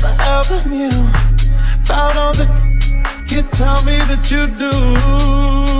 She ever, ever knew. About all the you tell me that you do.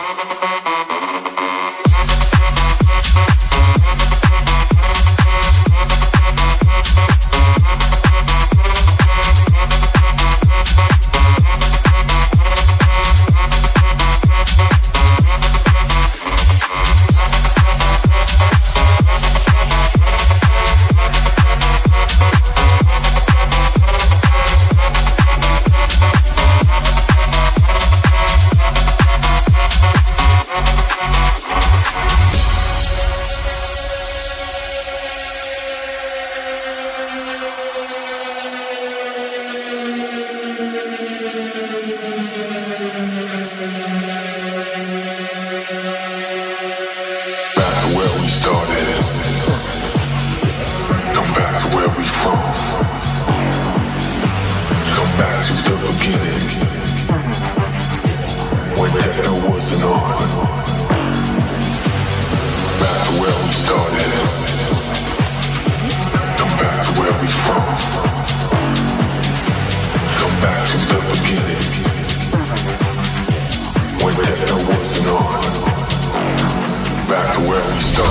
Star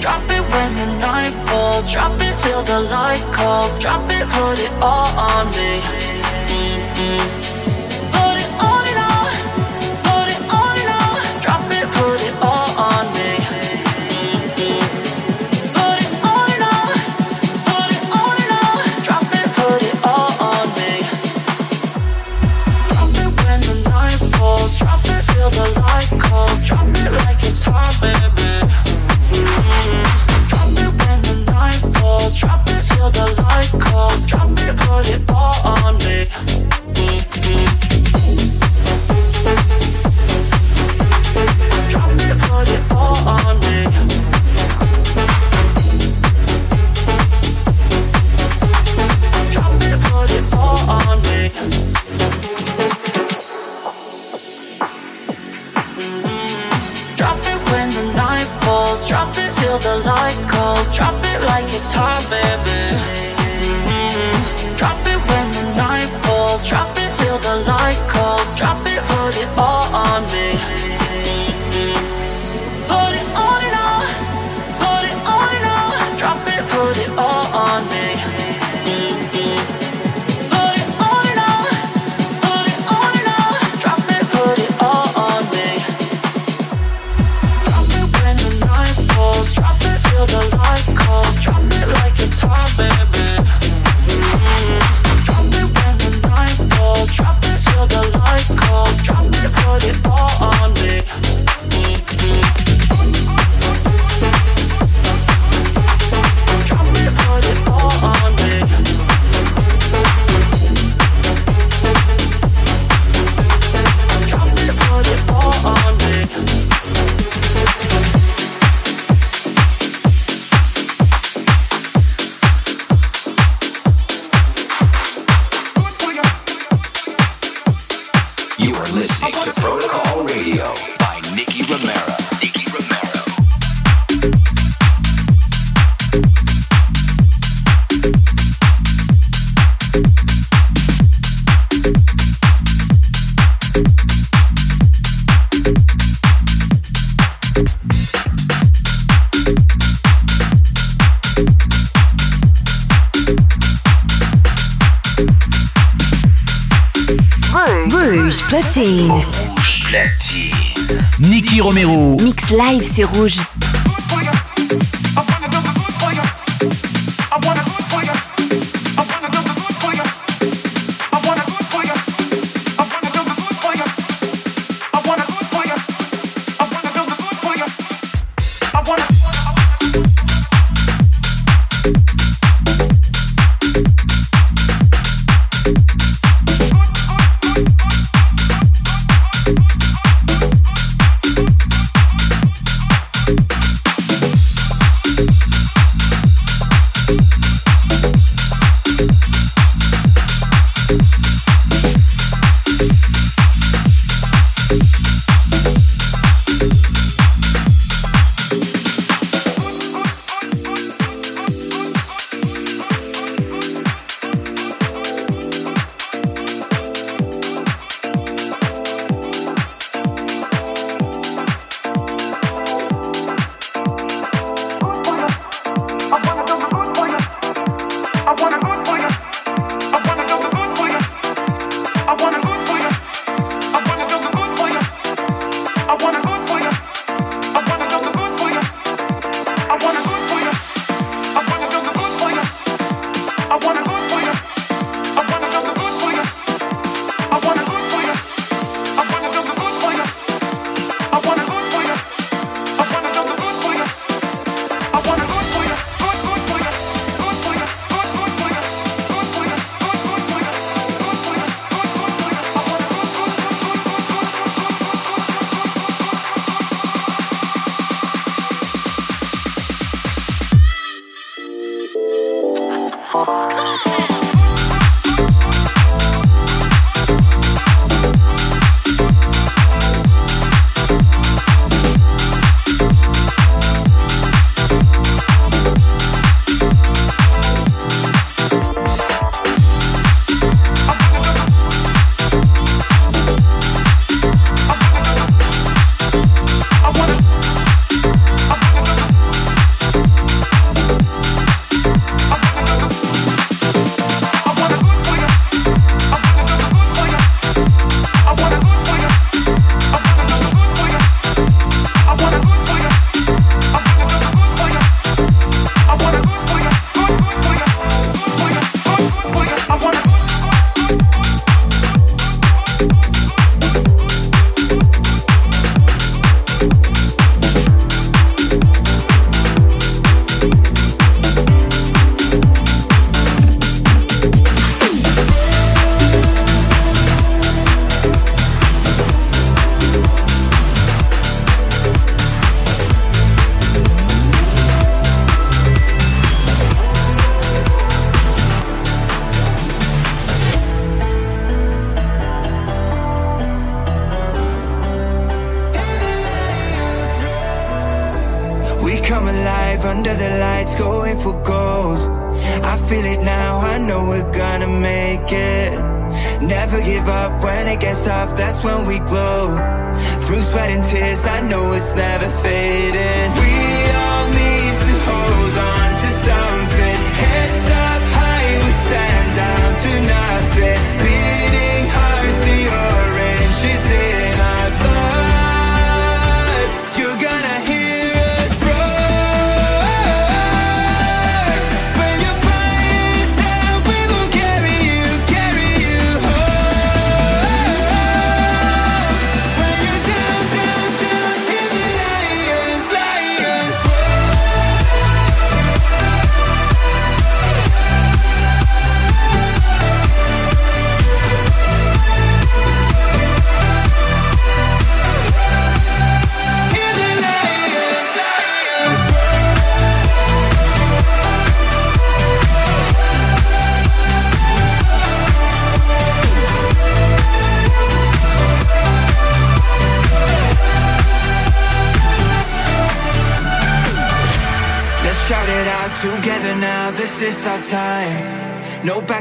Drop it when the night falls, drop it till the light calls, drop it, put it all on me. Mm-hmm. me. it all on me. C'est rouge.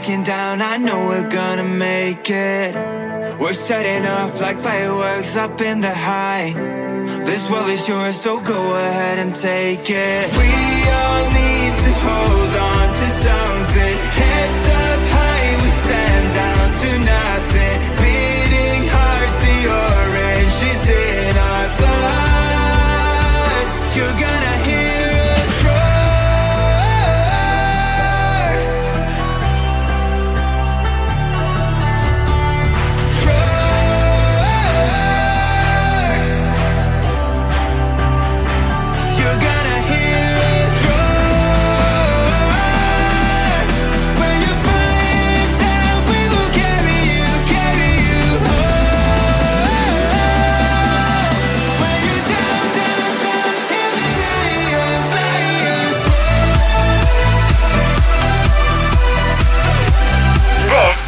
looking down, I know we're gonna make it. We're setting off like fireworks up in the high. This world is yours, so go ahead and take it. We all need to hold on.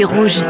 C'est rouge.